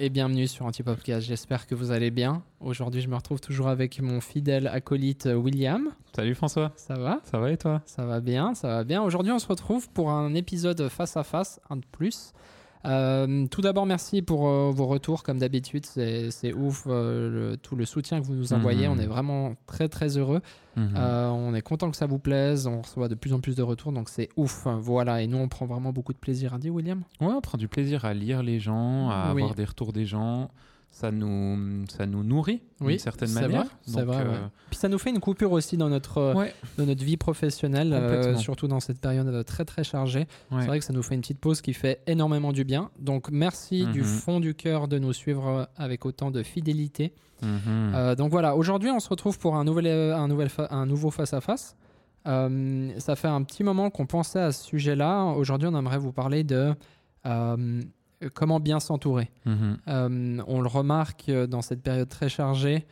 et bienvenue sur Antipopcast. J'espère que vous allez bien. Aujourd'hui, je me retrouve toujours avec mon fidèle acolyte euh, William. Salut François. Ça va? Ça va et toi? Ça va bien, ça va bien. Aujourd'hui, on se retrouve pour un épisode face à face, un de plus. Euh, tout d'abord, merci pour euh, vos retours. Comme d'habitude, c'est ouf euh, le- tout le soutien que vous nous envoyez. Mhm. On est vraiment très très heureux. Mhm. On est content que ça vous plaise. On reçoit de plus en plus de retours, donc c'est ouf. Voilà, et nous, on prend vraiment beaucoup de plaisir. à dire William? Ouais, on prend du plaisir à lire les gens, à Oui. avoir des retours des gens. Ça nous, ça nous nourrit Oui, d'une certaine c'est manière. vrai, Donc, vrai, euh, ouais. Puis ça nous fait une coupure aussi dans notre, euh, ouais, dans notre vie professionnelle, euh, surtout dans cette période très très chargée. ouais. C'est vrai que ça nous fait une petite pause qui fait énormément du bien. Donc merci du Mhm. fond du cœur de nous suivre avec autant de fidélité. Mhm. Euh, donc voilà, aujourd'hui on se retrouve pour un, nouvel, un, nouvel un nouveau face-à-face. Euh, ça fait un petit moment qu'on pensait à ce sujet-là. Aujourd'hui on aimerait vous parler de euh, comment bien s'entourer. Mhm. Euh, on le remarque euh, dans cette période très chargée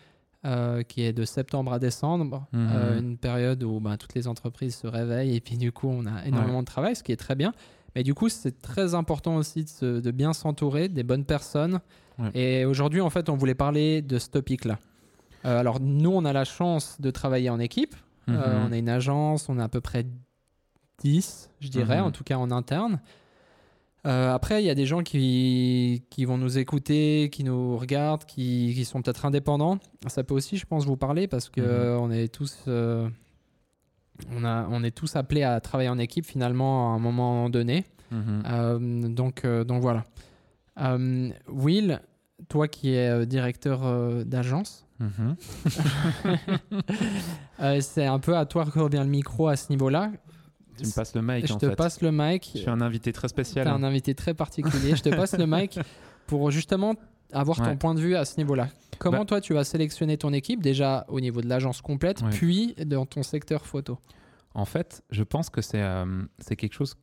euh, qui est de septembre à décembre, Mhm. euh, une période où ben, toutes les entreprises se réveillent et puis du coup on a énormément de travail, ce qui est très bien. Mais du coup c'est très important aussi de, se- de bien s'entourer des bonnes personnes. Ouais. Et aujourd'hui en fait on voulait parler de ce topic-là. Euh, alors nous on a la chance de travailler en équipe. Euh, Mhm. on est une agence, on a à peu près 10, je dirais, en tout cas en interne. Euh, après, il y a des gens qui, qui vont nous écouter, qui nous regardent, qui, qui sont peut-être indépendants. Ça peut aussi, je pense, vous parler parce que Mhm. on est tous, euh, on a, on est tous appelés à travailler en équipe finalement à un moment donné. Mhm. Euh, donc, donc voilà. Will, toi qui es directeur d'agence, Mhm. c'est un peu à toi que revient le micro à ce niveau-là. Tu me passes le mic Je en te fait. passe le mic. Je suis un invité très spécial. T'es un invité très particulier. Je te passe le mic pour justement avoir ton point de vue à ce niveau-là. Comment Bah- toi tu vas sélectionner ton équipe déjà au niveau de l'agence complète, Ouais. puis dans ton secteur photo? En fait, je pense que c'est euh, quelque chose,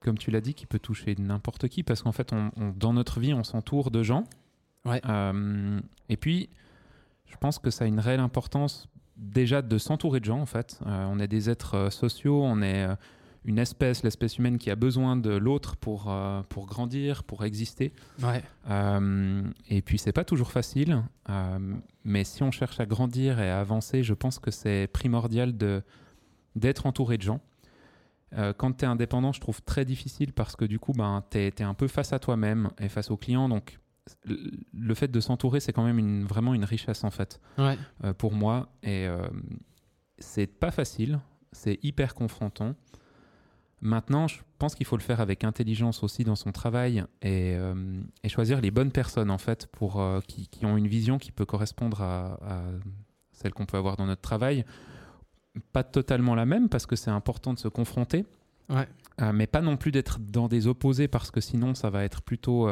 comme tu l'as dit, qui peut toucher n'importe qui, parce qu'en fait, on, on- dans notre vie, on s'entoure de gens. Ouais. Euh, et puis, je pense que ça a une réelle importance déjà de s'entourer de gens, en fait. Euh, on est des êtres euh, sociaux, on est euh, une espèce, l'espèce humaine qui a besoin de l'autre pour, euh, pour grandir, pour exister. Ouais. Euh, et puis c'est pas toujours facile, mais si on cherche à grandir et à avancer, je pense que c'est primordial de d'être entouré de gens. Quand tu es indépendant, je trouve très difficile parce que du coup, ben, tu es, un peu face à toi-même et face aux clients. Donc, le fait de s'entourer, c'est quand même une, vraiment une richesse en fait Ouais. euh, pour moi. Et euh, c'est pas facile, c'est hyper confrontant. Maintenant, je pense qu'il faut le faire avec intelligence aussi dans son travail et, euh, et choisir les bonnes personnes en fait pour euh, qui, qui ont une vision qui peut correspondre à, à celle qu'on peut avoir dans notre travail. Pas totalement la même parce que c'est important de se confronter, Ouais. mais pas non plus d'être dans des opposés parce que sinon ça va être plutôt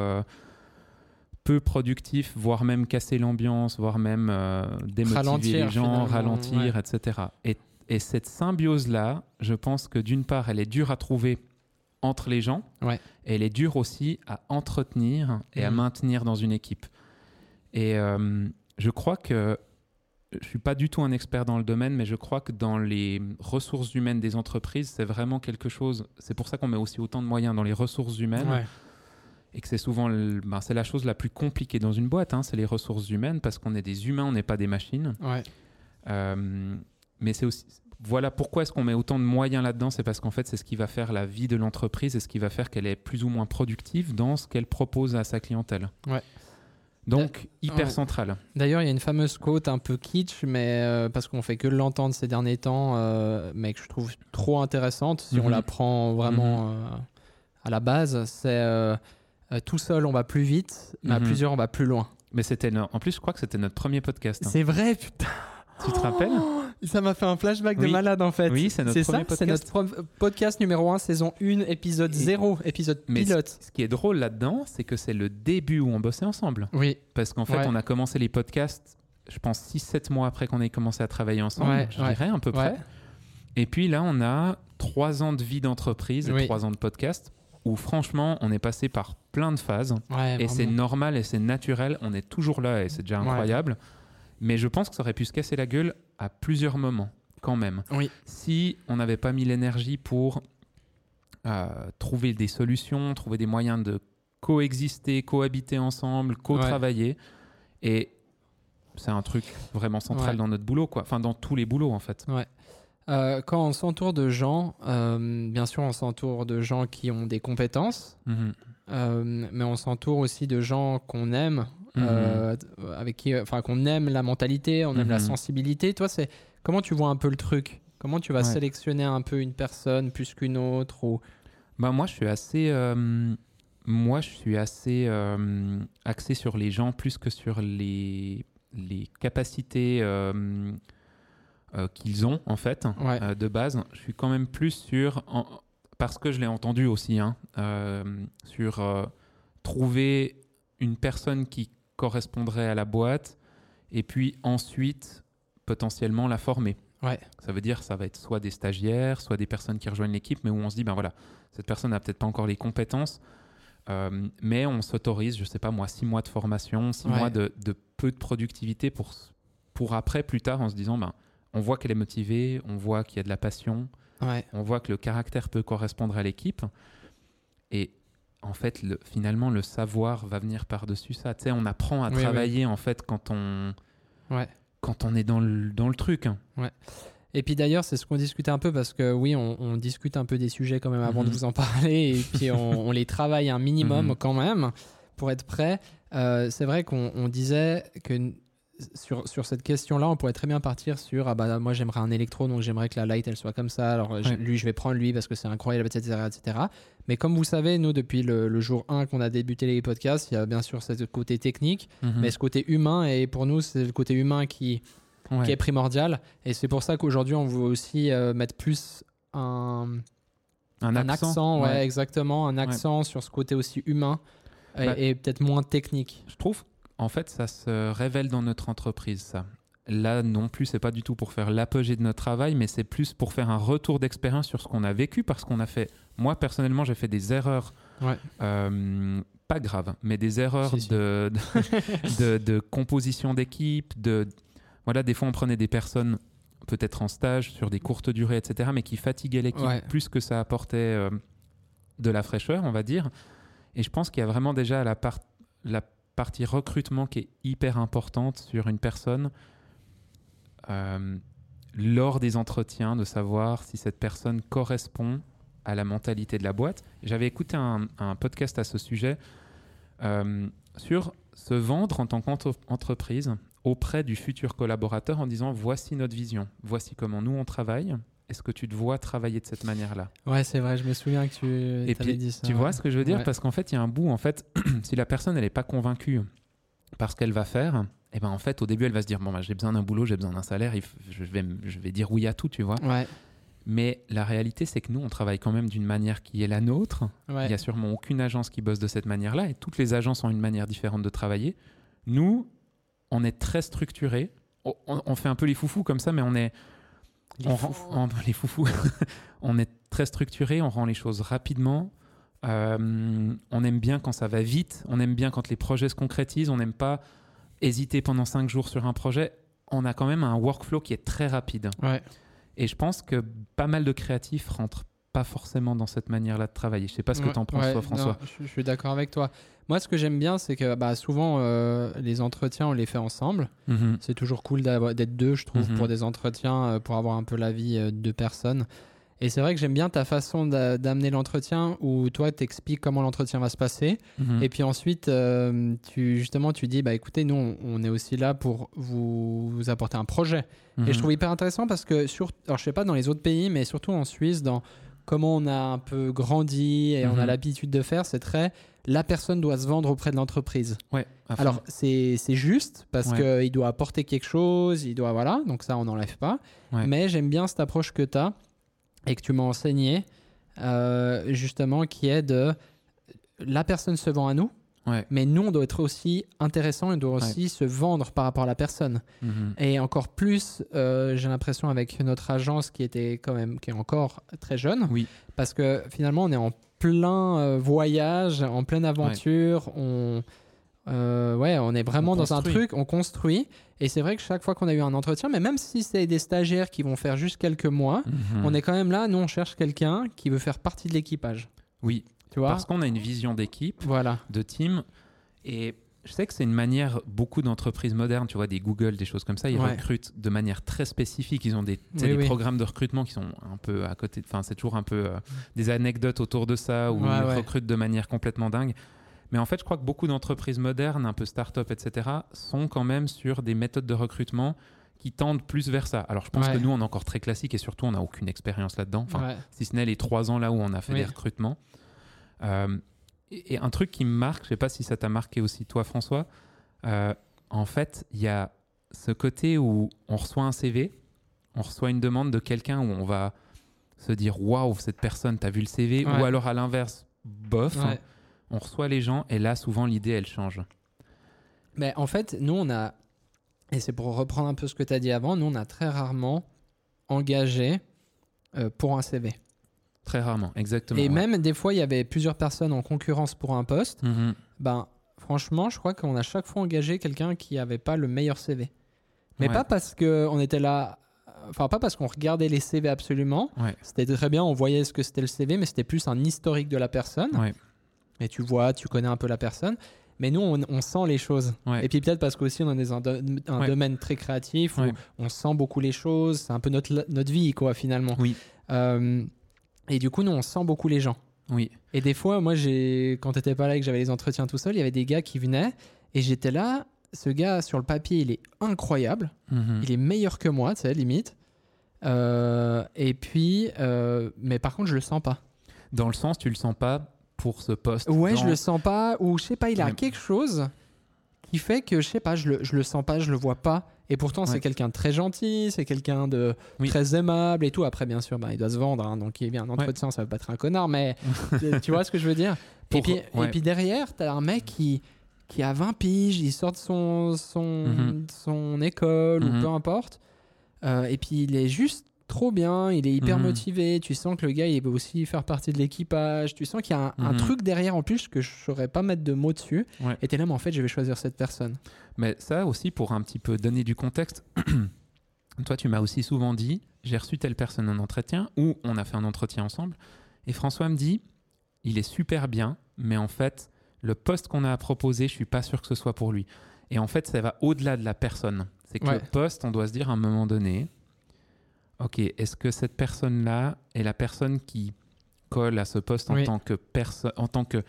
peu productif, voire même casser l'ambiance, voire même euh, démotiver Ralentir, les gens, ralentir, etc. Et, et cette symbiose-là, je pense que d'une part, elle est dure à trouver entre les gens, Ouais. et elle est dure aussi à entretenir et à Mhm. maintenir dans une équipe. Et euh, je crois que je suis pas du tout un expert dans le domaine, mais je crois que dans les ressources humaines des entreprises, c'est vraiment quelque chose. C'est pour ça qu'on met aussi autant de moyens dans les ressources humaines Ouais. Et que c'est souvent le- ben, c'est la chose la plus compliquée dans une boîte. hein, c'est les ressources humaines parce qu'on est des humains, on n'est pas des machines. Ouais. Euh, mais c'est aussi voilà pourquoi est-ce qu'on met autant de moyens là-dedans, c'est parce qu'en fait c'est ce qui va faire la vie de l'entreprise et ce qui va faire qu'elle est plus ou moins productive dans ce qu'elle propose à sa clientèle. Ouais. Donc hyper central. D'ailleurs, il y a une fameuse quote un peu kitsch, mais euh, parce qu'on fait que l'entendre ces derniers temps, euh, mais que je trouve trop intéressante si on Mhm. la prend vraiment euh, à la base, c'est euh, tout seul on va plus vite, mais à Mhm. plusieurs on va plus loin. Mais c'était no- en plus je crois que c'était notre premier podcast. hein. C'est vrai, putain. Tu te rappelles? Ça m'a fait un flashback de malade en fait. Oui, c'est notre C'est ça, premier c'est podcast. notre podcast numéro 1, saison 1, épisode Et- 0, épisode Mais pilote. Ce qui est drôle là-dedans, c'est que c'est le début où on bossait ensemble. Oui, Parce qu'en fait, Ouais. on a commencé les podcasts, je pense 6-7 mois après qu'on ait commencé à travailler ensemble, Ouais, je ouais. dirais à peu près. Et puis là, on a 3 ans de vie d'entreprise et Oui. 3 ans de podcast où franchement, on est passé par plein de phases. Ouais, et c'est normal et c'est naturel, on est toujours là et c'est déjà Ouais. incroyable. Mais je pense que ça aurait pu se casser la gueule à plusieurs moments, quand même. Oui. Si on n'avait pas mis l'énergie pour euh, trouver des solutions, trouver des moyens de coexister, cohabiter ensemble, co-travailler. Et c'est un truc vraiment central Ouais. dans notre boulot, quoi. Enfin, dans tous les boulots, en fait. Euh, quand on s'entoure de gens, euh, bien sûr, on s'entoure de gens qui ont des compétences, Mhm. euh, mais on s'entoure aussi de gens qu'on aime, Mhm. avec qui, enfin, qu'on aime la mentalité, on aime la Mhm. sensibilité. Toi, c'est comment tu vois un peu le truc? Comment tu vas Ouais. sélectionner un peu une personne plus qu'une autre ou... Bah, moi, je suis assez. moi, je suis assez euh, axé sur les gens plus que sur les, les capacités euh, euh, qu'ils ont, en fait, Ouais. euh, de base. Je suis quand même plus sur. en- parce que je l'ai entendu aussi, hein, euh, sur trouver une personne qui correspondrait à la boîte et puis ensuite potentiellement la former. Ouais. Ça veut dire ça va être soit des stagiaires, soit des personnes qui rejoignent l'équipe, mais où on se dit ben voilà, cette personne n'a peut-être pas encore les compétences, mais on s'autorise, je sais pas moi, six mois de formation, six Ouais. mois de, de peu de productivité pour pour après plus tard en se disant ben on voit qu'elle est motivée, on voit qu'il y a de la passion, Ouais. on voit que le caractère peut correspondre à l'équipe et en fait le, finalement le savoir va venir par-dessus ça. Tu sais, on apprend à Oui, oui. travailler en fait quand on Ouais. quand on est dans le, dans le truc. hein. Et puis d'ailleurs, c'est ce qu'on discutait un peu parce que oui, on, on discute un peu des sujets quand même avant Mhm. de vous en parler et puis on, on les travaille un minimum Mhm. quand même pour être prêt. Euh, c'est vrai qu'on on disait que sur, sur cette question-là, on pourrait très bien partir sur ah bah moi j'aimerais un électro donc j'aimerais que la light elle soit comme ça. Alors Ouais. lui je vais prendre lui parce que c'est incroyable etc etc. Mais comme vous savez, nous depuis le, le jour 1 qu'on a débuté les podcasts, il y a bien sûr ce côté technique, Mhm. mais ce côté humain et pour nous c'est le côté humain qui Ouais. qui est primordial. Et c'est pour ça qu'aujourd'hui, on veut aussi euh, mettre plus un, un un accent, accent, ouais, ouais. exactement, un accent sur ce côté aussi humain et, Bah- et peut-être moins technique. Je trouve, en fait, ça se révèle dans notre entreprise, ça. Là, non plus, c'est pas du tout pour faire l'apogée de notre travail, mais c'est plus pour faire un retour d'expérience sur ce qu'on a vécu, parce qu'on a fait, moi personnellement, j'ai fait des erreurs, Ouais. euh, pas graves, mais des erreurs Si, si. De, de, de- de composition d'équipe, de, voilà, des fois on prenait des personnes peut-être en stage sur des courtes durées, etc., mais qui fatiguaient l'équipe Ouais. plus que ça apportait euh, de la fraîcheur, on va dire. Et je pense qu'il y a vraiment déjà la, part- la partie recrutement qui est hyper importante sur une personne euh, lors des entretiens, de savoir si cette personne correspond à la mentalité de la boîte. J'avais écouté un, podcast à ce sujet euh, sur se vendre en tant qu'entreprise auprès du futur collaborateur en disant voici notre vision, voici comment nous on travaille. Est-ce que tu te vois travailler de cette manière-là? Ouais, c'est vrai, je me souviens que tu Et puis, dit ça. tu vois ce que je veux dire? Ouais. Parce qu'en fait, il y a un bout, en fait, si la personne, elle n'est pas convaincue par ce qu'elle va faire, et ben en fait, au début, elle va se dire, bon, bah, j'ai besoin d'un boulot, j'ai besoin d'un salaire, je vais, je vais dire oui à tout, tu vois. Ouais, Mais la réalité, c'est que nous, on travaille quand même d'une manière qui est la nôtre. ouais. Il n'y a sûrement aucune agence qui bosse de cette manière-là, et toutes les agences ont une manière différente de travailler. Nous, on est très structuré. On fait un peu les foufous comme ça, mais on est, Les on foufous. rend- on- les foufous. on est très structuré, on rend les choses rapidement. Euh, on aime bien quand ça va vite, on aime bien quand les projets se concrétisent, on n'aime pas hésiter pendant cinq jours sur un projet. On a quand même un workflow qui est très rapide. Ouais. Et je pense que pas mal de créatifs rentrent pas forcément dans cette manière-là de travailler. Je sais pas ce que Ouais, tu en penses, ouais, toi, François. non, je, je suis d'accord avec toi. Moi, ce que j'aime bien, c'est que bah, souvent, euh, les entretiens, on les fait ensemble. Mhm. C'est toujours cool d'être deux, je trouve, Mhm. pour des entretiens, euh, pour avoir un peu l'avis euh, de deux personnes. Et c'est vrai que j'aime bien ta façon d'a- d'amener l'entretien où toi, t'expliques comment l'entretien va se passer. Mhm. Et puis ensuite, euh, tu, justement, tu dis, bah écoutez, nous, on, on est aussi là pour vous, vous apporter un projet. Et Mhm. je trouve hyper intéressant parce que, sur, alors je sais pas dans les autres pays, mais surtout en Suisse, dans comment on a un peu grandi et on a Mhm. l'habitude de faire, c'est très, la personne doit se vendre auprès de l'entreprise. Ouais. Alors, c'est c'est juste parce Ouais. qu'il doit apporter quelque chose, il doit. Voilà, donc ça, on n'enlève pas. Ouais. Mais j'aime bien cette approche que tu as et que tu m'as enseigné, euh, justement, qui est de. La personne se vend à nous, Ouais. mais nous, on doit être aussi intéressant et on doit aussi se vendre par rapport à la personne. Mhm. Et encore plus, euh, j'ai l'impression, avec notre agence qui était quand même. qui est encore très jeune. Oui. Parce que finalement, on est en plein euh, voyage, en pleine aventure. On, euh, ouais, on est vraiment On dans un truc, on construit. Et c'est vrai que chaque fois qu'on a eu un entretien, mais même si c'est des stagiaires qui vont faire juste quelques mois, Mhm. on est quand même là. Nous, on cherche quelqu'un qui veut faire partie de l'équipage. Oui, Tu vois Parce qu'on a une vision d'équipe, Voilà. de team. Et je sais que c'est une manière, beaucoup d'entreprises modernes, tu vois, des Google, des choses comme ça, ils Ouais. recrutent de manière très spécifique. Ils ont des, tu sais, Oui, des oui. programmes de recrutement qui sont un peu à côté. Enfin, c'est toujours un peu euh, des anecdotes autour de ça où Ouais, ils ouais. recrutent de manière complètement dingue. Mais en fait, je crois que beaucoup d'entreprises modernes, un peu start-up, etc., sont quand même sur des méthodes de recrutement qui tendent plus vers ça. Alors, je pense que nous, on est encore très classique et surtout, on n'a aucune expérience là-dedans. Enfin, si ce n'est les trois ans là où on a fait Oui. des recrutements. Euh, et, et un truc qui me marque, je sais pas si ça t'a marqué aussi toi François, euh, en fait il y a ce côté où on reçoit un CV, on reçoit une demande de quelqu'un où on va se dire waouh cette personne t'as vu le CV Ouais. ou alors à l'inverse bof, Ouais. on reçoit les gens et là souvent l'idée elle change. Mais en fait, nous, on a, et c'est pour reprendre un peu ce que tu as dit avant, nous, on a très rarement engagé euh, pour un CV. Très rarement, exactement. Et ouais. même des fois, il y avait plusieurs personnes en concurrence pour un poste. Mhm. Ben, franchement, je crois qu'on a chaque fois engagé quelqu'un qui n'avait pas le meilleur CV. Mais Ouais. pas parce qu'on était là, enfin, pas parce qu'on regardait les CV absolument. Ouais. C'était très bien, on voyait ce que c'était le CV, mais c'était plus un historique de la personne. Ouais. Et tu vois, tu connais un peu la personne. Mais nous, on, on sent les choses. Ouais. Et puis peut-être parce qu'aussi, on est dans un, do- un Ouais. domaine très créatif où on sent beaucoup les choses. C'est un peu notre, notre vie, quoi, finalement. Oui. Euh, et du coup, nous, on sent beaucoup les gens. Oui. Et des fois, moi, j'ai, quand t'étais pas là et que j'avais les entretiens tout seul, il y avait des gars qui venaient et j'étais là. Ce gars, sur le papier, il est incroyable. Mhm. Il est meilleur que moi, tu sais, limite. Euh, et puis, euh, mais par contre, je le sens pas. Dans le sens, tu le sens pas pour ce poste. Ouais, dans- je le sens pas. Ou je sais pas, il a Ouais. quelque chose qui fait que je sais pas, je le, je le sens pas, je le vois pas. Et pourtant, c'est Ouais. quelqu'un de très gentil, c'est quelqu'un de Oui. très aimable et tout. Après, bien sûr, bah, il doit se vendre, hein, donc il vient un entretien, ça veut pas être un connard, mais tu- tu vois ce que je veux dire? Et, puis, ouais. et puis derrière, t'as un mec qui, qui a 20 piges, il sort de son, son, Mhm. son école Mhm. ou peu importe. Euh, et puis il est juste trop bien, il est hyper Mhm. motivé. Tu sens que le gars, il veut aussi faire partie de l'équipage. Tu sens qu'il y a un, un Mhm. truc derrière en plus que je saurais pas mettre de mots dessus. Ouais. Et t'es là, mais en fait, je vais choisir cette personne. Mais ça aussi, pour un petit peu donner du contexte, toi, tu m'as aussi souvent dit, j'ai reçu telle personne en entretien, ou on a fait un entretien ensemble, et François me dit, il est super bien, mais en fait, le poste qu'on a à proposer, je suis pas sûr que ce soit pour lui. Et en fait, ça va au-delà de la personne. C'est que Ouais. le poste, on doit se dire à un moment donné, ok, est-ce que cette personne-là est la personne qui colle à ce poste en Oui. tant que personne, en tant que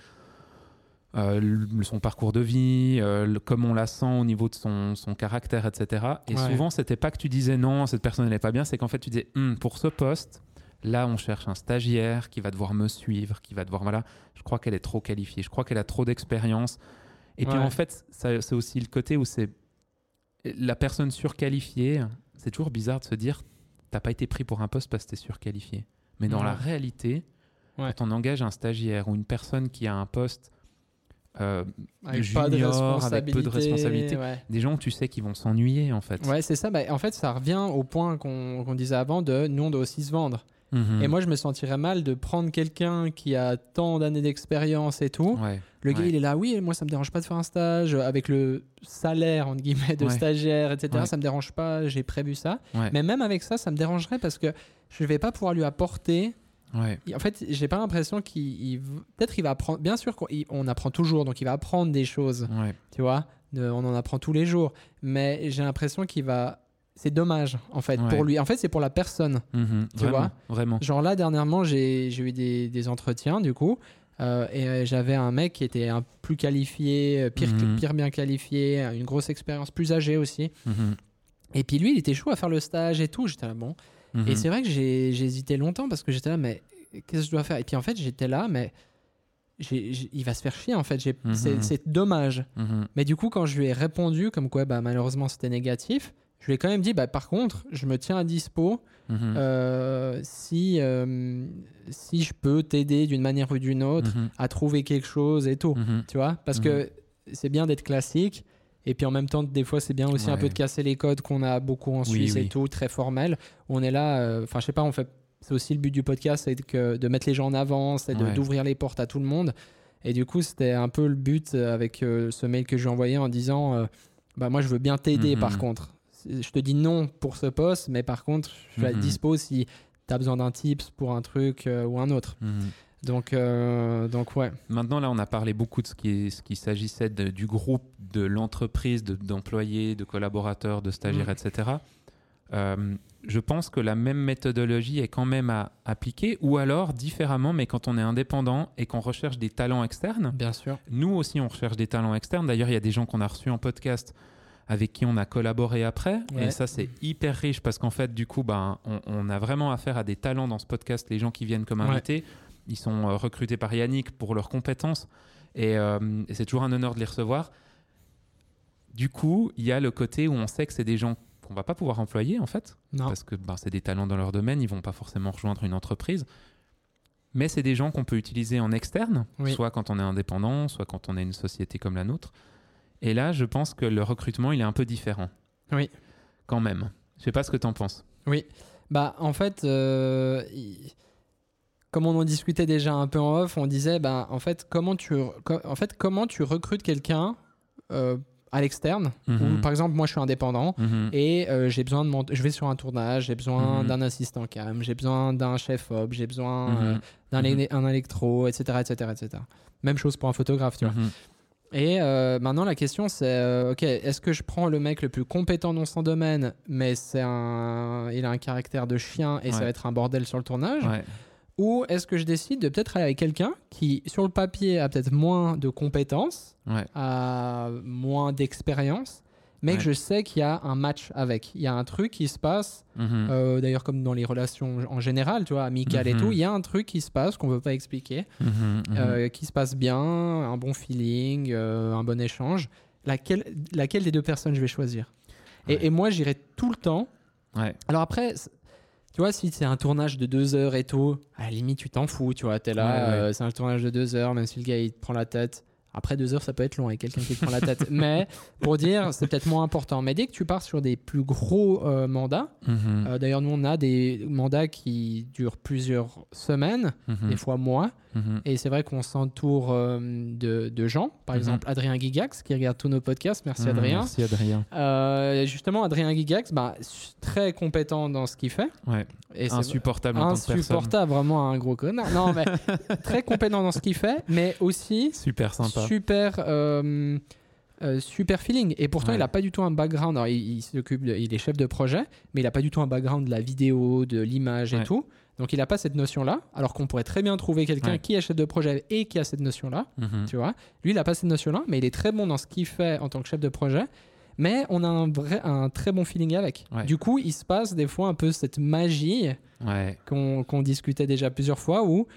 euh, son parcours de vie, euh, le- comme on la sent au niveau de son, son caractère, etc. Et Ouais. souvent, c'était pas que tu disais non, cette personne n'est pas bien, c'est qu'en fait, tu disais Hum, pour ce poste, là, on cherche un stagiaire qui va devoir me suivre, qui va devoir, voilà, je crois qu'elle est trop qualifiée, je crois qu'elle a trop d'expérience. Et puis en fait, c'est aussi le côté où c'est la personne surqualifiée. C'est toujours bizarre de se dire t'as pas été pris pour un poste parce que t'es surqualifié. Mais dans Ouais. la réalité, Ouais. quand on engage un stagiaire ou une personne qui a un poste euh, Avec pas de junior, avec peu de responsabilité. responsabilité, Ouais. des gens que tu sais qui vont s'ennuyer en fait. Ouais, c'est ça. Bah, en fait, ça revient au point qu'on qu'on disait avant de nous, on doit aussi se vendre. Mhm. Et moi, je me sentirais mal de prendre quelqu'un qui a tant d'années d'expérience et tout. Ouais. Le gars, Ouais. il est là, oui, moi, ça me dérange pas de faire un stage avec le salaire, entre guillemets, de Ouais. stagiaire, etc. Ça me dérange pas, j'ai prévu ça. Mais même avec ça, ça me dérangerait parce que je vais pas pouvoir lui apporter. En fait, j'ai pas l'impression qu'il. il- Peut-être il va apprendre. Bien sûr qu'on apprend toujours, donc il va apprendre des choses, tu vois. De- on en apprend tous les jours. Mais j'ai l'impression qu'il va. C'est dommage, en fait, Ouais. pour lui. En fait, c'est pour la personne. Mhm. Tu Vraiment, vois Vraiment. Genre là, dernièrement, j'ai eu des, des entretiens, du coup, euh, et euh, j'avais un mec qui était un plus qualifié, euh, pire, Mhm. pire bien qualifié, une grosse expérience, plus âgé aussi. Mhm. Et puis lui, il était chaud à faire le stage et tout. J'étais là, bon. Et c'est vrai que j'ai hésité longtemps parce que j'étais là, mais qu'est-ce que je dois faire? Et puis en fait, j'étais là, mais il va se faire chier, en fait. C'est- dommage. Mais du coup, quand je lui ai répondu, comme quoi, bah, malheureusement, c'était négatif, je lui ai quand même dit, bah, par contre, je me tiens à dispo. Mhm. Euh, si, euh, si je peux t'aider d'une manière ou d'une autre Mhm. à trouver quelque chose et tout, Mhm. tu vois Parce que c'est bien d'être classique et puis en même temps, des fois, c'est bien aussi un peu de casser les codes qu'on a beaucoup en Oui, Suisse et tout, très formel. On est là, euh, enfin, je sais pas, on fait. C'est aussi le but du podcast, c'est que, de mettre les gens en avant, c'est Ouais. d'ouvrir les portes à tout le monde. Et du coup, c'était un peu le but euh, avec euh, ce mail que j'ai envoyé en disant euh, bah, Moi, je veux bien t'aider par contre. Je te dis non pour ce poste, mais par contre, je suis à Mhm. dispo si tu as besoin d'un tips pour un truc euh, ou un autre. Mhm. Donc, euh, donc ouais. Maintenant, là, on a parlé beaucoup de ce qui, ce qui s'agissait du groupe, de l'entreprise, de- d'employés, de, collaborateurs, de stagiaires, Mm. etc. Euh, je pense que la même méthodologie est quand même à appliquer, ou alors différemment, mais quand on est indépendant et qu'on recherche des talents externes. Bien sûr. Nous aussi, on recherche des talents externes. D'ailleurs, il y a des gens qu'on a reçus en podcast avec qui on a collaboré après. Ouais. Et ça, c'est hyper riche parce qu'en fait, du coup, ben, on, on a vraiment affaire à des talents dans ce podcast. Les gens qui viennent comme Ouais. invités, ils sont euh, recrutés par Yannick pour leurs compétences. Et, euh, et c'est toujours un honneur de les recevoir. Du coup, il y a le côté où on sait que c'est des gens qu'on va pas pouvoir employer, en fait Non. parce que ben, c'est des talents dans leur domaine, ils vont pas forcément rejoindre une entreprise. Mais c'est des gens qu'on peut utiliser en externe, Oui. soit quand on est indépendant, soit quand on est une société comme la nôtre. Et là, je pense que le recrutement, il est un peu différent. Oui. Quand même. Je sais pas ce que tu en penses. Bah, en fait, euh, comme on en discutait déjà un peu en off, on disait, bah, en fait, comment tu, en fait, comment tu recrutes quelqu'un euh, à l'externe? Mhm. Par exemple, moi, je suis indépendant. Mhm. Et euh, j'ai besoin de mon... je vais sur un tournage, j'ai besoin Mhm. d'un assistant cam, j'ai besoin d'un chef op, j'ai besoin d'un éle- un électro, etc., etc., etc. Même chose pour un photographe, tu vois. Et euh, maintenant, la question, c'est euh, ok, est-ce que je prends le mec le plus compétent dans son domaine, mais c'est un, il a un caractère de chien et ça va être un bordel sur le tournage, Ouais. ou est-ce que je décide de peut-être aller avec quelqu'un qui, sur le papier, a peut-être moins de compétences, Ouais. a moins d'expérience, mais Ouais. que je sais qu'il y a un match avec, il y a un truc qui se passe. Mhm. euh, D'ailleurs, comme dans les relations en général, tu vois, amicales et Mhm. tout, il y a un truc qui se passe qu'on ne peut pas expliquer. Mhm. Euh, qui se passe bien, un bon feeling, euh, un bon échange. Laquelle, laquelle des deux personnes je vais choisir? Et, Ouais. et moi, j'irai tout le temps. Ouais. Alors après, tu vois, si c'est un tournage de deux heures et tout, à la limite, tu t'en fous, tu vois. T'es là, Ouais, ouais. euh, c'est un tournage de deux heures, même si le gars, il te prend la tête. Après deux heures, ça peut être long avec quelqu'un qui te prend la tête. Mais pour dire, c'est peut-être moins important. Mais dès que tu pars sur des plus gros euh, mandats, Mhm. euh, d'ailleurs, nous, on a des mandats qui durent plusieurs semaines, Mhm. des fois mois. Mhm. Et c'est vrai qu'on s'entoure euh, de, de gens. Par exemple, Adrien Gigax, qui regarde tous nos podcasts. Merci. Adrien. Merci Adrien. Justement, Adrien Gigax, bah, très compétent dans ce qu'il fait. Ouais. Et Insupportable en insupportable, vraiment un gros connard. Non, mais très compétent dans ce qu'il fait, mais aussi Super sympa. Super. euh, euh, super feeling et pourtant Ouais. il a pas du tout un background Alors, il, il s'occupe il est chef de projet mais il a pas du tout un background de la vidéo de l'image et tout donc il a pas cette notion là alors qu'on pourrait très bien trouver quelqu'un Ouais. qui est chef de projet et qui a cette notion là Mhm. tu vois. Lui, il a pas cette notion-là, mais il est très bon dans ce qu'il fait en tant que chef de projet. Mais on a un, vrai, un très bon feeling avec. Ouais. Du coup, il se passe des fois un peu cette magie Ouais. qu'on qu'on discutait déjà plusieurs fois où,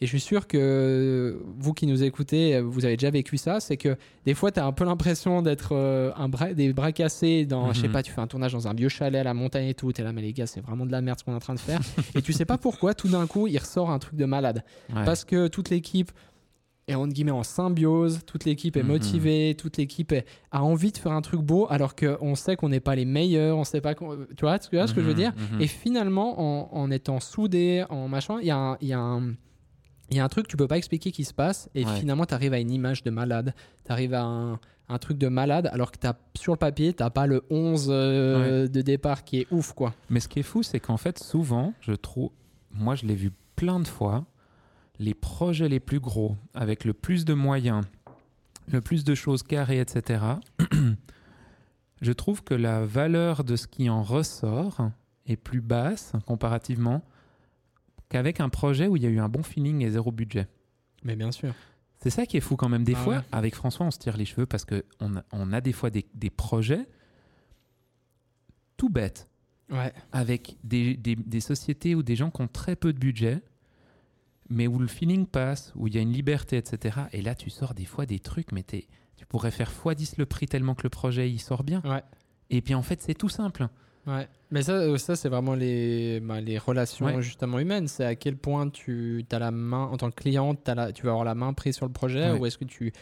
et je suis sûr que vous qui nous écoutez, vous avez déjà vécu ça, c'est que des fois, tu as un peu l'impression d'être euh, un bras, des bras cassés dans, je sais Mhm. pas, tu fais un tournage dans un vieux chalet à la montagne et tout, tu es là, mais les gars, c'est vraiment de la merde ce qu'on est en train de faire. et tu sais pas pourquoi, tout d'un coup, il ressort un truc de malade Ouais. parce que toute l'équipe est entre guillemets en symbiose, toute l'équipe est Mhm. motivée, toute l'équipe a envie de faire un truc beau alors qu'on sait qu'on n'est pas les meilleurs, on sait pas tu vois, tu vois ce que je veux Mhm, dire? Et finalement en, en étant soudé, en machin, il y a un, il y a un il y a un truc que tu peux pas expliquer qui se passe et Ouais. finalement tu arrives à une image de malade, tu arrives à un, un truc de malade alors que as, sur le papier tu pas le 11 euh, de départ qui est ouf quoi. Mais ce qui est fou, c'est qu'en fait, souvent, je trouve, moi je l'ai vu plein de fois, les projets les plus gros, avec le plus de moyens, le plus de choses carrées, etc., je trouve que la valeur de ce qui en ressort est plus basse comparativement qu'avec un projet où il y a eu un bon feeling et zéro budget. Mais bien sûr. C'est ça qui est fou quand même. Des Ah fois, ouais. avec François, on se tire les cheveux parce qu'on a, on a des fois des, des projets tout bêtes Ouais. avec des, des- des sociétés ou des gens qui ont très peu de budget, mais où le feeling passe, où il y a une liberté, etc. Et là, tu sors des fois des trucs, mais tu pourrais faire x10 le prix tellement que le projet il sort bien. Ouais. Et puis en fait, c'est tout simple. Ouais, mais ça, euh, ça c'est vraiment les, bah, les relations Ouais. justement humaines. C'est à quel point tu as la main, en tant que client, la, tu vas avoir la main prise sur le projet Ouais. ou est-ce que tu,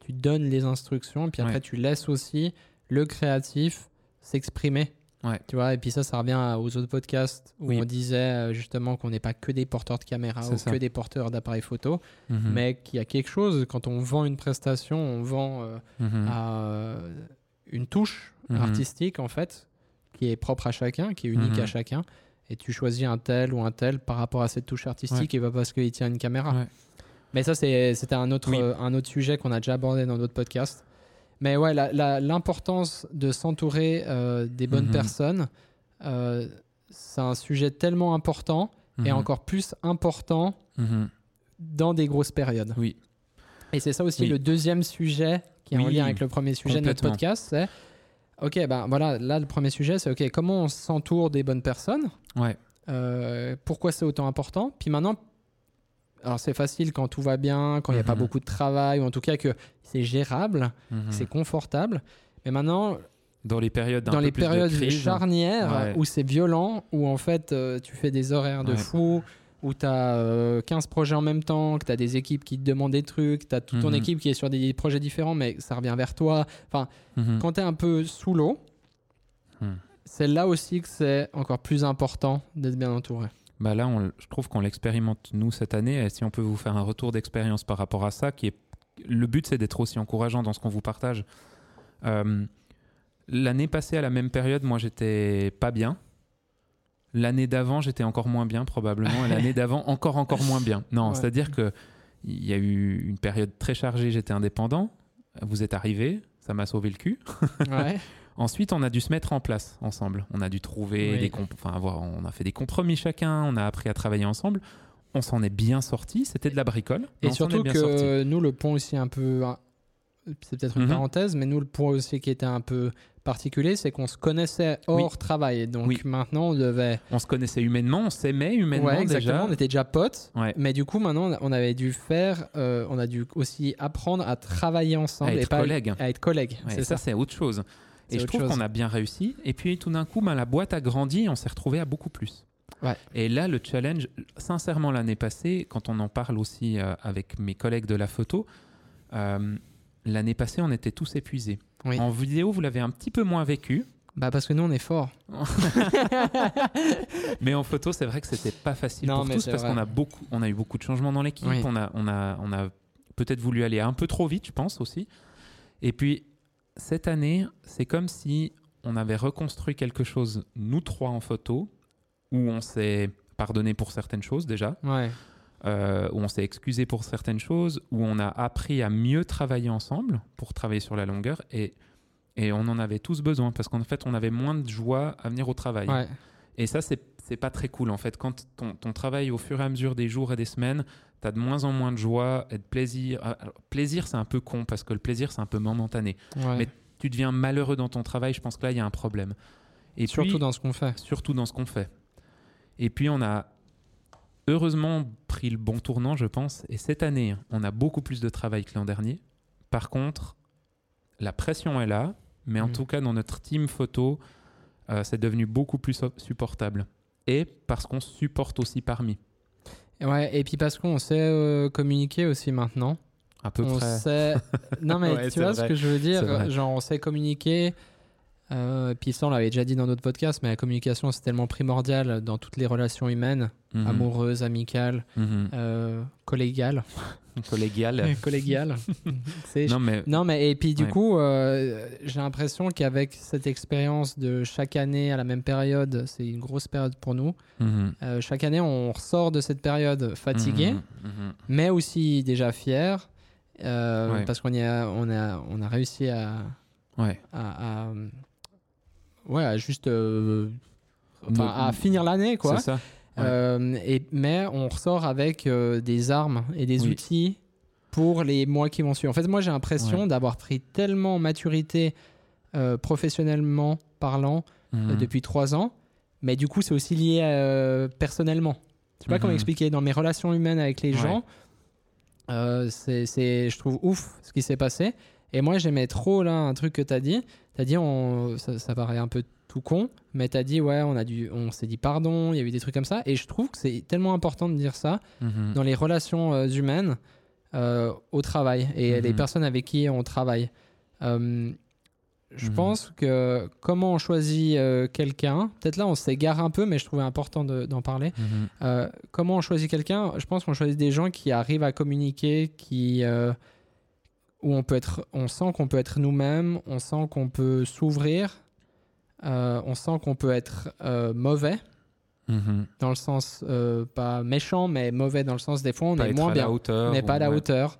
tu donnes les instructions et puis après tu laisses aussi le créatif s'exprimer. Ouais. Tu vois, et puis ça, ça revient aux autres podcasts où Oui. on disait euh, justement qu'on n'est pas que des porteurs de caméra C'est ou ça. que des porteurs d'appareils photo, Mhm. mais qu'il y a quelque chose, quand on vend une prestation, on vend euh, Mhm. à euh, une touche Mhm. artistique en fait qui est propre à chacun, qui est unique Mhm. à chacun. et tu choisis un tel ou un tel par rapport à cette touche artistique et pas parce qu'il tient une caméra. Ouais. Mais ça, c'était un, autre Oui. euh, un autre sujet qu'on a déjà abordé dans d'autres podcasts. Mais ouais, l'importance de s'entourer euh, des bonnes Mhm. personnes, euh, c'est un sujet tellement important et Mhm. encore plus important Mhm. dans des grosses périodes. Oui. Et c'est ça aussi Oui. le deuxième sujet qui est en lien avec le premier sujet de notre podcast, c'est ok, ben voilà, là le premier sujet c'est ok, comment on s'entoure des bonnes personnes, Ouais. Euh, pourquoi c'est autant important, puis maintenant, alors c'est facile quand tout va bien, quand il n'y a pas Mhm. beaucoup de travail, ou en tout cas que c'est gérable, Mhm. c'est confortable, mais maintenant Dans les périodes dans les périodes crise, charnières Ouais. où c'est violent, où en fait euh, tu fais des horaires de Ouais. fou, où tu as 15 projets en même temps, que tu as des équipes qui te demandent des trucs, tu as toute ton Mhm. équipe qui est sur des projets différents, mais ça revient vers toi. Enfin, Mhm. quand tu es un peu sous l'eau, Mhm. c'est là aussi que c'est encore plus important d'être bien entouré. Bah là, on- je trouve qu'on l'expérimente nous cette année. Et si on peut vous faire un retour d'expérience par rapport à ça, qui est le but, c'est d'être aussi encourageant dans ce qu'on vous partage. Euh, L'année passée, à la même période, moi, j'étais pas bien. L'année d'avant, j'étais encore moins bien probablement. Et l'année d'avant, encore encore moins bien. Non, Ouais. c'est-à-dire que il y a eu une période très chargée. J'étais indépendant. Vous êtes arrivé, ça m'a sauvé le cul. Ouais. Ensuite, on a dû se mettre en place ensemble. On a dû trouver Oui. des enfin, avoir, on a fait des compromis chacun, on a appris à travailler ensemble. On s'en est bien sorti. C'était de la bricole. Et est surtout bien que nous, le point aussi un peu. C'est peut-être une Mhm. parenthèse, mais nous, le point aussi qui était un peu particulier, c'est qu'on se connaissait hors travail. Donc Oui. maintenant, on devait. On se connaissait humainement, on s'aimait humainement Ouais, exactement. déjà. On était déjà potes. Ouais. Mais du coup, maintenant, on avait dû faire. euh, on a dû aussi apprendre à travailler ensemble À et être pas collègues. à être collègues. Ouais, c'est ça, ça. c'est autre chose. Et je trouve qu'on a bien réussi. Et puis tout d'un coup, ben, la boîte a grandi et on s'est retrouvé à beaucoup plus. Ouais. Et là, le challenge, sincèrement, l'année passée, quand on en parle aussi euh, avec mes collègues de la photo, euh, l'année passée, on était tous épuisés. Oui. En vidéo, vous l'avez un petit peu moins vécu. Bah parce que nous, on est forts. Mais en photo, c'est vrai que c'était pas facile Non, pour tous parce qu'on a beaucoup, on a eu beaucoup de changements dans l'équipe. Oui. On a, on a, on a peut-être voulu aller un peu trop vite, je pense aussi. Et puis cette année, c'est comme si on avait reconstruit quelque chose nous trois en photo, où on s'est pardonné pour certaines choses déjà, Ouais. Euh, où on s'est excusé pour certaines choses, où on a appris à mieux travailler ensemble pour travailler sur la longueur et et on en avait tous besoin parce qu'en fait on avait moins de joie à venir au travail. Ouais. Et ça, c'est pas très cool en fait. Quand ton, ton travail au fur et à mesure des jours et des semaines, tu as de moins en moins de joie et de plaisir. Ah, alors, plaisir, c'est un peu con parce que le plaisir, c'est un peu momentané. ouais. Mais Tu deviens malheureux dans ton travail, je pense que là, il y a un problème. Et Surtout puis, dans ce qu'on fait. surtout dans ce qu'on fait. Et puis, on a heureusement pris le bon tournant, je pense. Et cette année, on a beaucoup plus de travail que l'an dernier. Par contre, la pression est là. Mais en Mm. tout cas, dans notre team photo, euh, c'est devenu beaucoup plus supportable. Et parce qu'on supporte aussi parmi. Et Ouais, et puis parce qu'on sait euh, communiquer aussi maintenant. À peu on près. sait. Non, mais Ouais, tu vois vrai. ce que je veux dire? Genre, on sait communiquer. Euh, puis ça, on l'avait déjà dit dans d'autres podcasts, mais la communication, c'est tellement primordial dans toutes les relations humaines, Mhm. amoureuses, amicales, Mhm. euh, collégiales. Collégial. collégiales. Non, mais Non, mais et puis du Ouais. coup, euh, j'ai l'impression qu'avec cette expérience de chaque année à la même période, c'est une grosse période pour nous. Mhm. euh, chaque année, on ressort de cette période fatigué, Mhm. Mais aussi déjà fier, euh, Ouais. parce qu'on a, on a, on a réussi à, Ouais. à, à- ouais, à juste, euh, à finir l'année, quoi. C'est ça. Ouais. Euh, et, mais on ressort avec euh, des armes et des Oui. outils pour les mois qui vont suivre. En fait, moi, j'ai l'impression Ouais. d'avoir pris tellement en maturité professionnellement parlant Mhm. depuis trois ans, mais du coup, c'est aussi lié personnellement. Je sais pas comment Mhm. expliquer. Dans mes relations humaines avec les Ouais. gens, euh, c'est, c'est- je trouve ouf ce qui s'est passé. Et moi, j'aimais trop là un truc que tu as dit. Tu as dit, on, ça, ça paraît un peu tout con, mais tu as dit, ouais, on, a dû, on s'est dit pardon, il y a eu des trucs comme ça. Et je trouve que c'est tellement important de dire ça Mhm. dans les relations euh, humaines euh, au travail et Mhm. les personnes avec qui on travaille. Euh, je Mhm. pense que comment on choisit quelqu'un, peut-être là on s'égare un peu, mais je trouvais important de- d'en parler. Comment on choisit quelqu'un? Je pense qu'on choisit des gens qui arrivent à communiquer, qui où on peut être, on sent qu'on peut être nous-mêmes, on sent qu'on peut s'ouvrir, euh, on sent qu'on peut être euh, mauvais Mhm. dans le sens euh, pas méchant, mais mauvais dans le sens des fois on Pas est moins bien. hauteur. on n'est pas à la ouais. hauteur.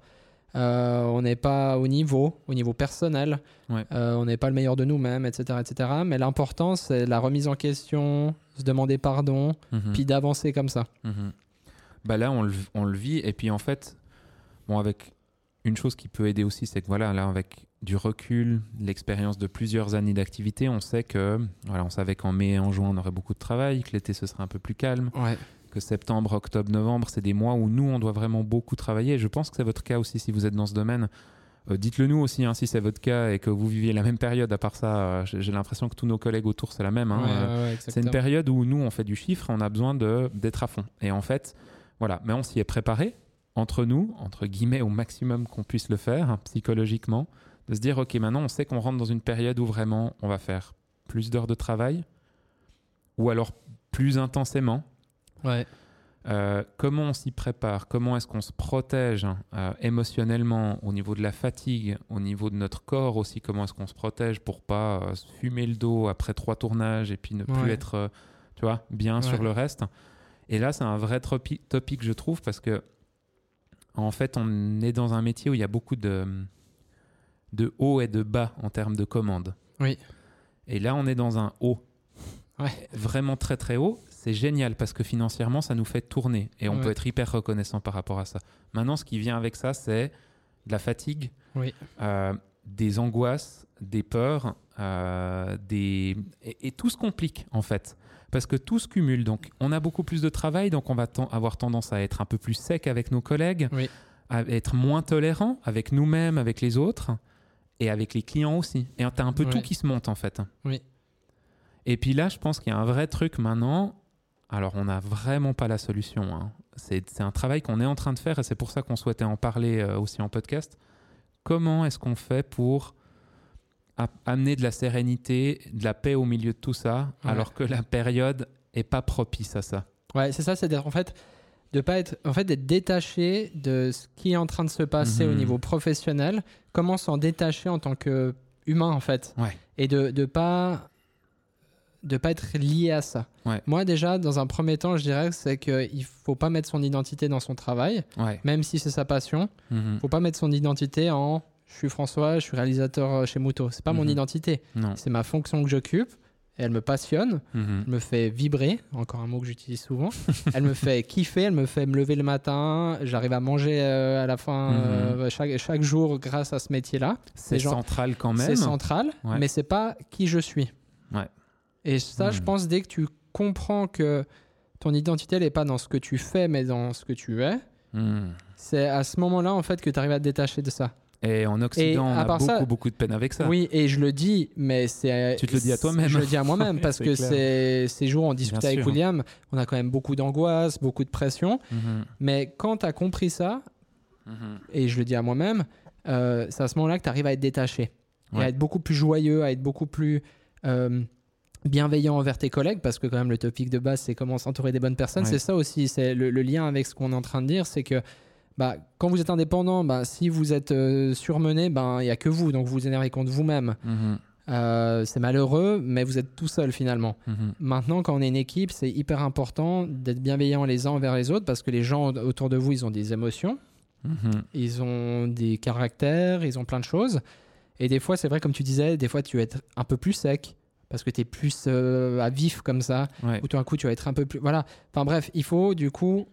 On n'est pas au niveau, au niveau personnel. Ouais. On n'est pas le meilleur de nous-mêmes, etc., etc. Mais l'important, c'est la remise en question, se demander pardon, Mhm. puis d'avancer comme ça. Mhm. Bah là, on le, on le vit. Et puis en fait, bon, avec une chose qui peut aider aussi, c'est que voilà, là, avec du recul, l'expérience de plusieurs années d'activité, on sait que, voilà, on savait qu'en mai et en juin, on aurait beaucoup de travail, que l'été, ce serait un peu plus calme, Ouais. que septembre, octobre, novembre, c'est des mois où nous, on doit vraiment beaucoup travailler. Et je pense que c'est votre cas aussi si vous êtes dans ce domaine. Euh, Dites-le nous aussi hein, si c'est votre cas et que vous viviez la même période. À part ça, euh, j'ai l'impression que tous nos collègues autour, c'est la même. hein. Ouais, Euh, ouais, c'est une période où nous, on fait du chiffre, on a besoin d'être à fond. Et en fait, voilà, mais on s'y est préparé entre nous, entre guillemets, au maximum qu'on puisse le faire hein, psychologiquement, de se dire, OK, maintenant, on sait qu'on rentre dans une période où vraiment, on va faire plus d'heures de travail, ou alors plus intensément. Ouais. Euh, comment on s'y prépare? Comment est-ce qu'on se protège euh, émotionnellement au niveau de la fatigue, au niveau de notre corps aussi? Comment est-ce qu'on se protège pour pas euh, se fumer le dos après trois tournages et puis ne plus être, tu vois, bien Ouais. sur le reste? Et là, c'est un vrai topic, je trouve, parce que en fait, on est dans un métier où il y a beaucoup de de haut et de bas en termes de commandes. Oui. Et là, on est dans un haut Ouais. vraiment très très haut, c'est génial parce que financièrement, ça nous fait tourner et on Ouais. peut être hyper reconnaissant par rapport à ça. Maintenant, ce qui vient avec ça, c'est de la fatigue, Oui. euh, des angoisses, des peurs, euh, des... Et, et tout se complique en fait. Parce que tout se cumule. Donc, on a beaucoup plus de travail, donc on va avoir tendance à être un peu plus sec avec nos collègues, Oui. à être moins tolérant avec nous-mêmes, avec les autres et avec les clients aussi. Et tu as un peu tout qui se monte en fait. Oui. Et puis là, je pense qu'il y a un vrai truc maintenant. Alors, on n'a vraiment pas la solution. hein. C'est un travail qu'on est en train de faire et c'est pour ça qu'on souhaitait en parler euh, aussi en podcast. Comment est-ce qu'on fait pour amener de la sérénité, de la paix au milieu de tout ça, Ouais. alors que la période est pas propice à ça Ouais, c'est ça, c'est en fait de pas être en fait d'être détaché de ce qui est en train de se passer au Mhm. niveau professionnel, comment s'en détacher en tant que humain en fait Ouais. et de de pas de pas être lié à ça. Ouais. Moi déjà dans un premier temps, je dirais c'est que il faut pas mettre son identité dans son travail, Ouais. même si c'est sa passion. Mhm. Faut pas mettre son identité en je suis François, je suis réalisateur euh, chez Muto. C'est pas mon Mhm. identité, c'est ma fonction que j'occupe. Elle me passionne Mhm. elle me fait vibrer, encore un mot que j'utilise souvent. elle me fait kiffer, elle me fait me lever le matin. J'arrive à manger euh, à la fin Mhm. euh, chaque, chaque jour grâce à ce métier-là. C'est central quand même. C'est central, Ouais. mais c'est pas qui je suis. Ouais. Et ça, je pense, dès que tu comprends que ton identité, elle n'est pas dans ce que tu fais, mais dans ce que tu es, c'est à ce moment-là, en fait, que tu arrives à te détacher de ça. Et en Occident, on a beaucoup, ça- beaucoup de peine avec ça. Oui, et je le dis, mais c'est. Tu te le dis à toi-même. Je le dis à moi-même parce que ces jours, on discutait avec. William, on a quand même beaucoup d'angoisse, beaucoup de pression. Mhm. Mais quand tu as compris ça, Mhm. et je le dis à moi-même, euh, c'est à ce moment-là que tu arrives à être détaché. Et à être beaucoup plus joyeux, à être beaucoup plus euh, bienveillant envers tes collègues, parce que quand même le topic de base, c'est comment s'entourer des bonnes personnes. Ouais. C'est ça aussi, c'est le, le lien avec ce qu'on est en train de dire, c'est que bah, quand vous êtes indépendant, bah, si vous êtes euh, surmené, ben, il n'y a que vous, donc vous vous énervez contre vous-même. Mhm. Euh, c'est malheureux, mais vous êtes tout seul finalement. Mhm. Maintenant, quand on est une équipe, c'est hyper important d'être bienveillant les uns envers les autres parce que les gens autour de vous, ils ont des émotions, Mhm. ils ont des caractères, ils ont plein de choses. Et des fois, c'est vrai, comme tu disais, des fois, tu vas être un peu plus sec parce que tu es plus euh, à vif comme ça, Ouais. ou tout d'un coup, tu vas être un peu plus. Voilà. Enfin bref, il faut du coup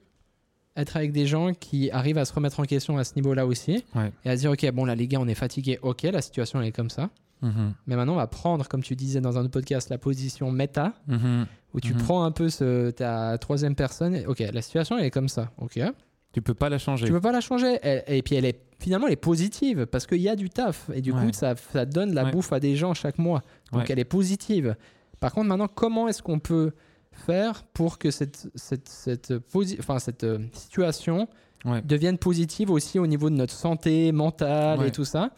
être avec des gens qui arrivent à se remettre en question à ce niveau-là aussi Ouais. et à se dire, ok, bon, là, les gars, on est fatigués, ok, la situation, elle est comme ça. Mhm. Mais maintenant, on va prendre, comme tu disais dans un autre podcast, la position méta, Mhm. où tu Mhm. prends un peu ce, ta troisième personne. et, Ok, la situation, elle est comme ça. Ok. Tu peux pas la changer. Tu peux pas la changer. Et puis, elle est finalement, elle est positive parce qu'il y a du taf. Et du Ouais. coup, ça, ça donne la Ouais. bouffe à des gens chaque mois. Donc, elle est positive. Par contre, maintenant, comment est-ce qu'on peut faire pour que cette, cette, cette, enfin, cette euh, situation Ouais. devienne positive aussi au niveau de notre santé mentale et tout ça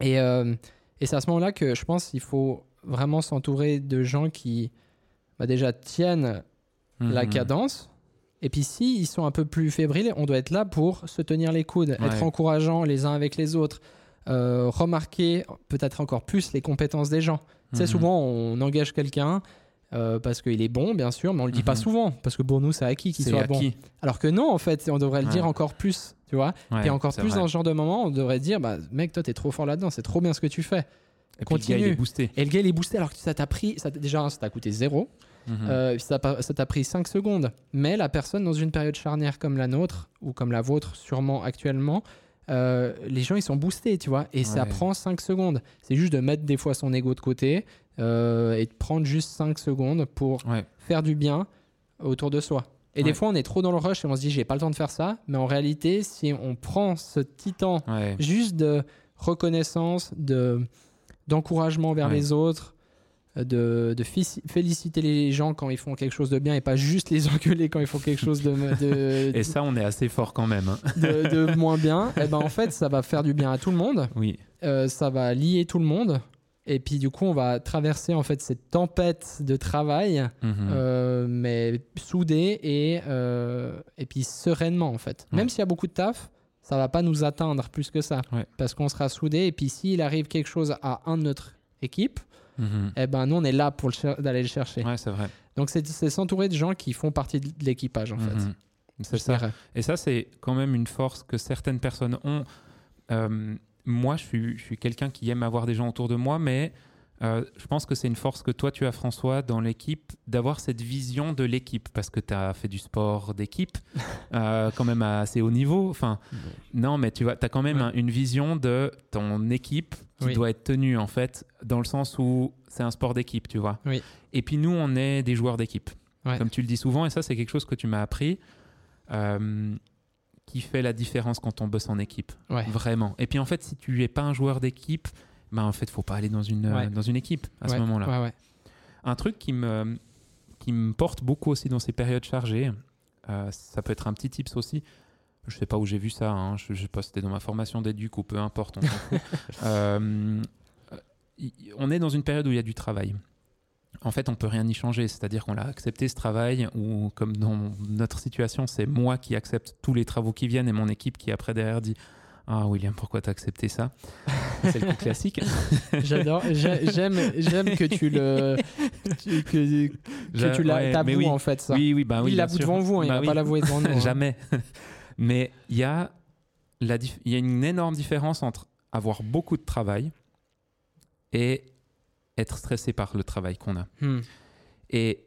Et, euh, et c'est à ce moment-là que je pense qu'il faut vraiment s'entourer de gens qui bah, déjà tiennent la Mhm. cadence. Et puis si ils sont un peu plus fébriles, on doit être là pour se tenir les coudes, être encourageant les uns avec les autres, euh, remarquer peut-être encore plus les compétences des gens. Tu sais, Mhm. souvent on engage quelqu'un, euh, parce qu'il est bon, bien sûr, mais on le dit pas Mhm. souvent, parce que pour nous, c'est acquis qu'il soit bon. Alors que non, en fait, on devrait le dire encore plus, tu vois. Et encore plus vrai. dans ce genre de moment, on devrait dire, bah, mec, toi, t'es trop fort là-dedans, c'est trop bien ce que tu fais. Et puis le gars, il continue. est boosté. Et le gars, il est boosté alors que ça t'a pris, ça, déjà, ça t'a coûté zéro, Mhm. euh, ça t'a pris 5 secondes. Mais la personne, dans une période charnière comme la nôtre, ou comme la vôtre sûrement actuellement, euh, les gens, ils sont boostés, tu vois. Et ça prend 5 secondes. C'est juste de mettre des fois son ego de côté euh, et de prendre juste 5 secondes pour Ouais. faire du bien autour de soi. Et des fois, on est trop dans le rush et on se dit, j'ai pas le temps de faire ça. Mais en réalité, si on prend ce petit temps Ouais. juste de reconnaissance, de d'encouragement vers les autres, euh, de, de féliciter les gens quand ils font quelque chose de bien et pas juste les engueuler quand ils font quelque chose de, de, Et ça, on est assez fort quand même. hein. de- de moins bien, et ben en fait ça va faire du bien à tout le monde, Oui. Euh, ça va lier tout le monde et puis du coup on va traverser en fait cette tempête de travail Mhm. euh, mais soudé et, euh, et puis sereinement en fait. Ouais. Même s'il y a beaucoup de taf, ça va pas nous atteindre plus que ça. Ouais. Parce qu'on sera soudé et puis s'il arrive quelque chose à un de notre équipe, Mhm. eh ben nous on est là pour d'aller le chercher. Ouais, c'est vrai. Donc c'est s'entourer de gens qui font partie de l'équipage en fait. Mhm. C'est ça. dirais. Et ça, c'est quand même une force que certaines personnes ont. Euh, moi, je suis, je suis quelqu'un qui aime avoir des gens autour de moi, mais euh, je pense que c'est une force que toi, tu as, François, dans l'équipe, d'avoir cette vision de l'équipe, parce que tu as fait du sport d'équipe, euh, quand même à assez haut niveau. Enfin, non, mais tu vois, as quand même Ouais. un- une vision de ton équipe qui Oui. doit être tenue, en fait, dans le sens où c'est un sport d'équipe, tu vois. Oui. Et puis nous, on est des joueurs d'équipe, Ouais. comme tu le dis souvent, et ça, c'est quelque chose que tu m'as appris. euh, qui fait la différence quand on bosse en équipe, Ouais. vraiment. Et puis en fait, si tu es pas un joueur d'équipe, ben en fait, faut pas aller dans une Ouais. dans une équipe à ce moment-là. Un truc qui me, qui me porte beaucoup aussi dans ces périodes chargées, euh, ça peut être un petit tips aussi. Je sais pas où j'ai vu ça, hein, je, je sais pas si c'était dans ma formation d'éduc ou peu importe, on. Euh, on est dans une période où il y a du travail. En fait, on peut rien y changer, c'est-à-dire qu'on l'a accepté ce travail, ou comme dans notre situation, c'est moi qui accepte tous les travaux qui viennent et mon équipe qui après derrière dit Ah William, pourquoi t'as accepté ça? C'est le coup classique. J'adore. J'ai- J'aime, j'aime que tu le, que, tu oui. en fait ça. Oui, oui, bah oui. il l'avoue devant vous, hein, il Bah va oui. pas l'avouer devant nous. hein. Jamais. Mais il y a la il y a une énorme différence entre avoir beaucoup de travail et être stressé par le travail qu'on a. Hmm. Et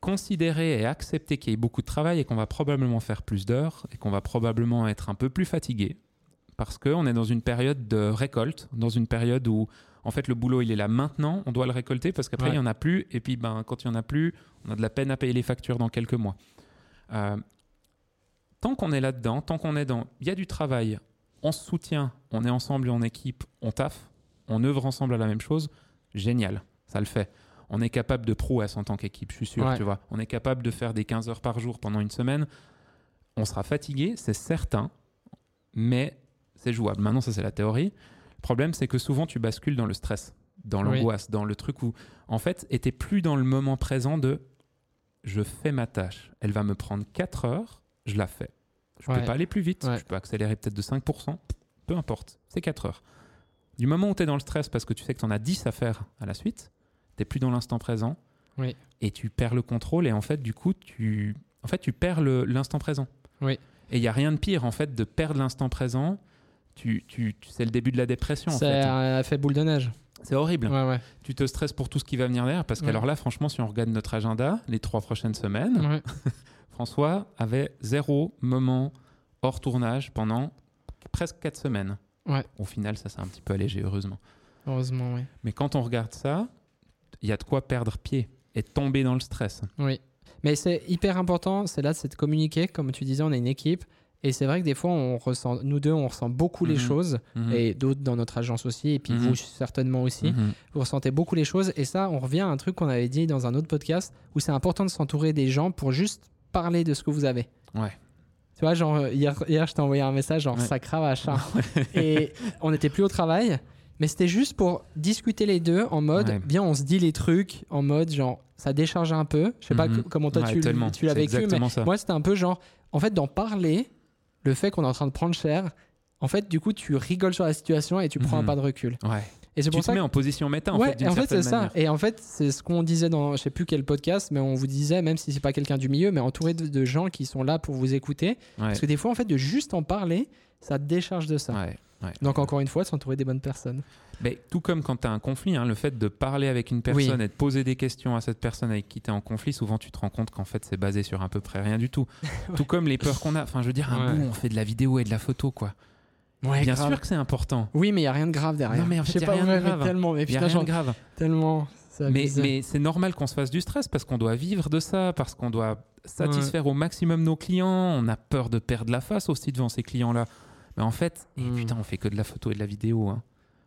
considérer et accepter qu'il y ait beaucoup de travail et qu'on va probablement faire plus d'heures et qu'on va probablement être un peu plus fatigué parce qu'on est dans une période de récolte, dans une période où en fait le boulot il est là maintenant, on doit le récolter parce qu'après Ouais. il n'y en a plus et puis ben, quand il n'y en a plus, on a de la peine à payer les factures dans quelques mois. Euh, tant qu'on est là-dedans, tant qu'on est dans... Il y a du travail, on se soutient, on est ensemble en équipe, on taffe, on œuvre ensemble à la même chose, génial, ça le fait. On est capable de prouesse en tant qu'équipe, je suis sûr, Ouais. tu vois. On est capable de faire des 15 heures par jour pendant une semaine. On sera fatigué, c'est certain, mais c'est jouable. Maintenant, ça, c'est la théorie. Le problème, c'est que souvent, tu bascules dans le stress, dans Oui. l'angoisse, dans le truc où, en fait, et plus dans le moment présent de je fais ma tâche. Elle va me prendre 4 heures, je la fais. Je Ouais. peux pas aller plus vite, Ouais. je peux accélérer peut-être de 5%, peu importe, c'est 4 heures. Du moment où tu es dans le stress parce que tu sais que tu en as 10 à faire à la suite, tu plus dans l'instant présent Oui. et tu perds le contrôle et en fait, du coup, tu, en fait, tu perds l'instant présent. Oui. Et il n'y a rien de pire en fait de perdre l'instant présent. Tu, tu, tu- c'est le début de la dépression en C'est fait. un effet boule de neige. C'est horrible. Ouais, ouais. Tu te stresses pour tout ce qui va venir derrière parce Ouais. qu'alors là, franchement, si on regarde notre agenda, les trois prochaines semaines. François avait zéro moment hors tournage pendant presque quatre semaines. Ouais. Au final, ça s'est un petit peu allégé, heureusement. Heureusement, oui. Mais quand on regarde ça, il y a de quoi perdre pied et tomber dans le stress. Oui. Mais c'est hyper important, c'est là, c'est de communiquer. Comme tu disais, on est une équipe. Et c'est vrai que des fois, on ressent, nous deux, on ressent beaucoup les Mhm. choses. Mhm. Et d'autres dans notre agence aussi. Et puis Mhm. vous, certainement aussi. Vous ressentez beaucoup les choses. Et ça, on revient à un truc qu'on avait dit dans un autre podcast où c'est important de s'entourer des gens pour juste parler de ce que vous avez. Ouais. Tu vois, genre, euh, hier, hier je t'ai envoyé un message, genre, Ouais. ça cravache. hein. et on n'était plus au travail, mais c'était juste pour discuter les deux en mode, Ouais. bien, on se dit les trucs, en mode, genre, ça décharge un peu. Je sais pas Mhm. comment toi tu, tu l'as vécu, mais ça. moi, c'était un peu genre, en fait, d'en parler, le fait qu'on est en train de prendre cher, en fait, du coup, tu rigoles sur la situation et tu prends un Mhm. pas de recul. Ouais. Et c'est Tu pour te ça mets que- en position méta, en ouais, fait, en fait, c'est ça. Et en fait, c'est ce qu'on disait dans je sais plus quel podcast, mais on vous disait, même si c'est pas quelqu'un du milieu, mais entouré de, de gens qui sont là pour vous écouter. Ouais. Parce que des fois, en fait, de juste en parler, ça te décharge de ça. Ouais, ouais. Donc, encore une fois, s'entourer des bonnes personnes. Mais tout comme quand tu as un conflit, hein, le fait de parler avec une personne et de poser des questions à cette personne avec qui tu es en conflit, souvent tu te rends compte qu'en fait c'est basé sur à peu près rien du tout. Tout comme les peurs qu'on a. Enfin, je veux dire, un Ouais. bout, on fait de la vidéo et de la photo, quoi. Ouais, Bien grave. sûr que c'est important. Oui, mais il y a rien de grave derrière. Non, mais en fait, je sais y a pas, rien de grave. tellement. Mais Il y a putain, rien j'en de grave. tellement. Mais, c'est normal qu'on se fasse du stress parce qu'on doit vivre de ça, parce qu'on doit satisfaire au maximum nos clients. On a peur de perdre la face aussi devant ces clients-là. Mais en fait, et Mm. putain, on fait que de la photo et de la vidéo. hein.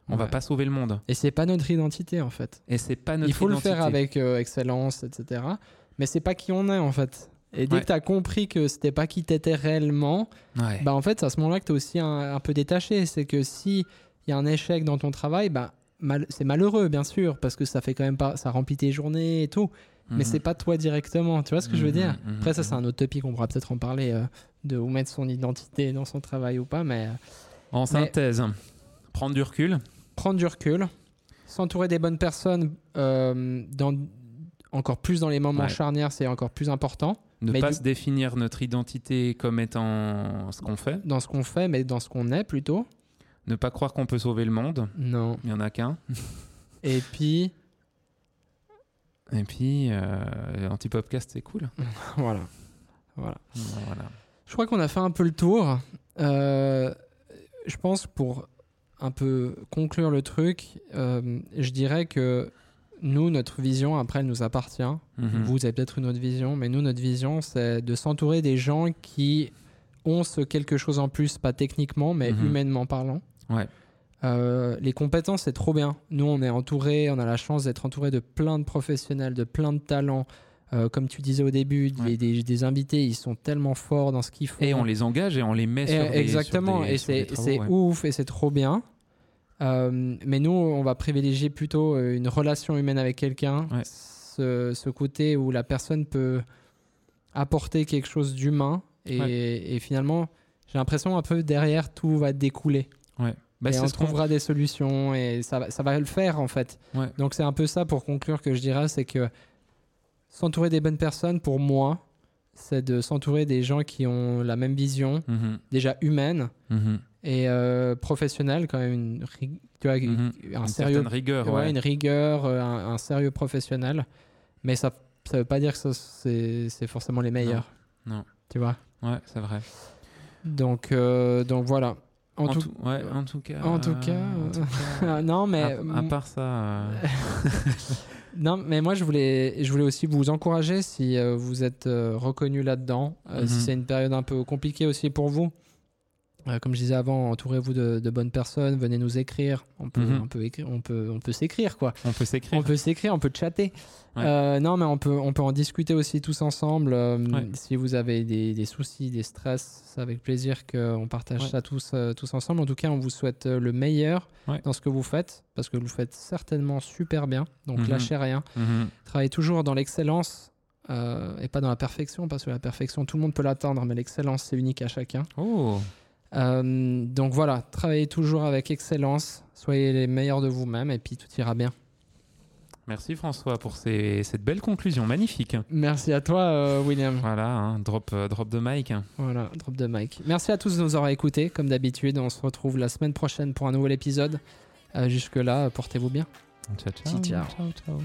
On va Ouais. pas sauver le monde. Et c'est pas notre identité, en fait. Et c'est pas notre il faut le faire avec euh, excellence, etc. Mais c'est pas qui on est, en fait. Et dès Ouais. que tu as compris que c'était pas qui t'étais réellement, Ouais. bah en fait, c'est à ce moment-là que tu es aussi un, un peu détaché. C'est que si il y a un échec dans ton travail, bah mal- c'est malheureux, bien sûr, parce que ça fait quand même pas, ça remplit tes journées et tout. Mais Mhm. c'est pas toi directement. Tu vois ce que je veux Mhm, dire? mhm, Après, ça, c'est un autre topic. On pourra peut-être en parler euh, de où mettre son identité dans son travail ou pas. Mais euh, En synthèse, prendre du recul. prendre du recul, s'entourer des bonnes personnes, euh, dans, encore plus dans les moments Ouais. charnières, c'est encore plus important. Ne Mais pas du- se définir notre identité comme étant ce qu'on fait. Dans ce qu'on fait, mais dans ce qu'on est plutôt. Ne pas croire qu'on peut sauver le monde. Non. Il y en a qu'un. Et puis, Et puis, euh, Antipopcast, c'est cool. voilà. Voilà. Voilà. Je crois qu'on a fait un peu le tour. Euh, je pense pour un peu conclure le truc, euh, je dirais que nous, notre vision, après, elle nous appartient. Mhm. Vous avez peut-être une autre vision, mais nous, notre vision, c'est de s'entourer des gens qui ont ce quelque chose en plus, pas techniquement, mais Mhm. humainement parlant. Ouais. Euh, les compétences, c'est trop bien. Nous, on est entouré, on a la chance d'être entouré de plein de professionnels, de plein de talents. Euh, comme tu disais au début, Ouais. les- des, des invités, ils sont tellement forts dans ce qu'ils font. Et on les engage et on les met Et- sur des exactement, sur des- et c'est travaux, c'est ouais. ouf et c'est trop bien. Euh, mais nous, on va privilégier plutôt euh, une relation humaine avec quelqu'un, Ouais. ce, ce côté où la personne peut apporter quelque chose d'humain et, Ouais. et finalement, j'ai l'impression un peu derrière tout va découler. Bah, et on ce trouvera des solutions et ça, va- ça va le faire en fait. Ouais. Donc c'est un peu ça pour conclure que je dirais, c'est que s'entourer des bonnes personnes, pour moi, c'est de s'entourer des gens qui ont la même vision, Mhm, déjà humaine mhm, et euh, professionnel quand même une ri- tu vois, mhm. un Une sérieux rigueur. ouais, ouais. une rigueur euh, un, un sérieux professionnel mais ça ça veut pas dire que c'est forcément les meilleurs non. tu vois? Ouais, c'est vrai. donc euh, donc voilà en, En tout, tout, ouais, en tout cas. en tout cas, en tout cas, non mais à, à part ça. non mais moi je voulais je voulais aussi vous encourager si vous êtes reconnu là-dedans si Mhm. c'est une période un peu compliquée aussi pour vous Euh, comme je disais avant, entourez-vous de, de bonnes personnes, venez nous écrire. On peut, Mhm. on peut écrire, on peut, on peut s'écrire quoi. on peut s'écrire. On peut s'écrire, on peut chatter. Ouais. Euh, non, mais on peut, on peut en discuter aussi tous ensemble. Euh, Ouais. Si vous avez des, des soucis, des stress, c'est avec plaisir qu'on partage Ouais. ça tous, tous ensemble. En tout cas, on vous souhaite le meilleur dans ce que vous faites, parce que vous faites certainement super bien. Donc Mhm. lâchez rien. Mhm. Travaillez toujours dans l'excellence. et pas dans la perfection, parce que la perfection, tout le monde peut l'atteindre, mais l'excellence, c'est unique à chacun. Oh, Euh, donc voilà, travaillez toujours avec excellence, soyez les meilleurs de vous-même, et puis tout ira bien. merci François pour ces- cette belle conclusion magnifique. Merci à toi, euh, William. Voilà, hein, drop, euh, drop de mic. Voilà, drop de mic. Merci à tous de nous avoir écoutés. Comme d'habitude, on se retrouve la semaine prochaine pour un nouvel épisode. Euh, Jusque-là, portez-vous bien. Ciao, ciao. Ciao. ciao, ciao.